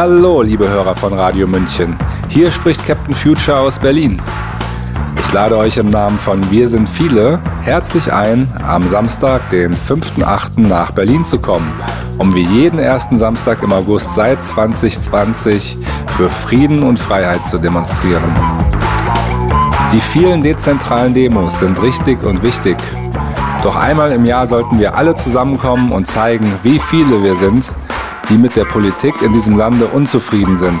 Hallo, liebe Hörer von Radio München. Hier spricht Captain Future aus Berlin. Ich lade euch im Namen von Wir sind viele herzlich ein, am Samstag, den 5.8. nach Berlin zu kommen, um wie jeden ersten Samstag im August seit 2020 für Frieden und Freiheit zu demonstrieren. Die vielen dezentralen Demos sind richtig und wichtig. Doch einmal im Jahr sollten wir alle zusammenkommen und zeigen, wie viele wir sind, die mit der Politik in diesem Lande unzufrieden sind.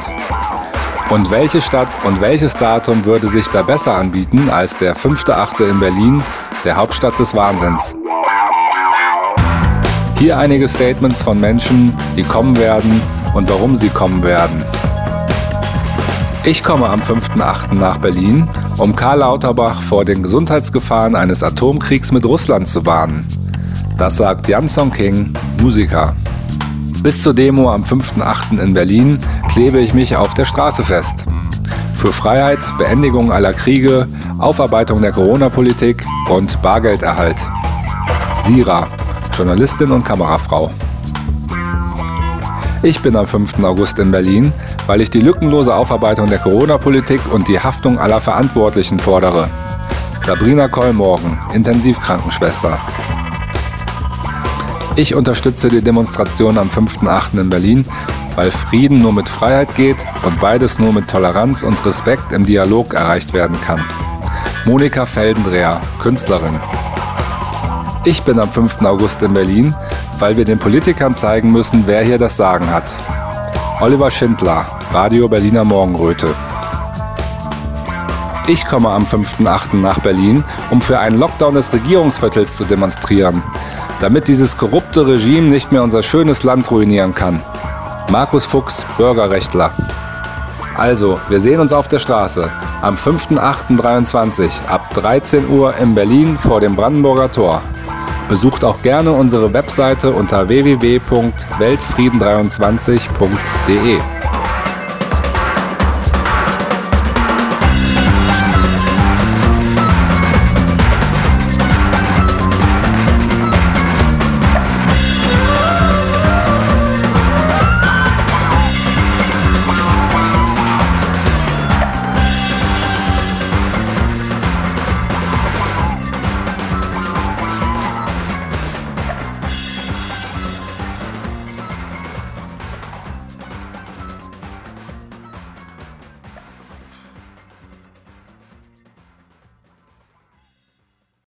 Und welche Stadt und welches Datum würde sich da besser anbieten als der 5.8. in Berlin, der Hauptstadt des Wahnsinns? Hier einige Statements von Menschen, die kommen werden und warum sie kommen werden. Ich komme am 5.8. nach Berlin, um Karl Lauterbach vor den Gesundheitsgefahren eines Atomkriegs mit Russland zu warnen. Das sagt Jan Song King, Musiker. Bis zur Demo am 5.8. in Berlin klebe ich mich auf der Straße fest. Für Freiheit, Beendigung aller Kriege, Aufarbeitung der Corona-Politik und Bargelderhalt. Sira, Journalistin und Kamerafrau. Ich bin am 5. August in Berlin, weil ich die lückenlose Aufarbeitung der Corona-Politik und die Haftung aller Verantwortlichen fordere. Sabrina Kollmorgen, Intensivkrankenschwester. Ich unterstütze die Demonstration am 5.8. in Berlin, weil Frieden nur mit Freiheit geht und beides nur mit Toleranz und Respekt im Dialog erreicht werden kann. Monika Feldendreher, Künstlerin. Ich bin am 5. August in Berlin, weil wir den Politikern zeigen müssen, wer hier das Sagen hat. Oliver Schindler, Radio Berliner Morgenröte. Ich komme am 5.8. nach Berlin, um für einen Lockdown des Regierungsviertels zu demonstrieren, damit dieses korrupte Regime nicht mehr unser schönes Land ruinieren kann. Markus Fuchs, Bürgerrechtler. Also, wir sehen uns auf der Straße am 5.8.23 ab 13 Uhr in Berlin vor dem Brandenburger Tor. Besucht auch gerne unsere Webseite unter www.weltfrieden23.de.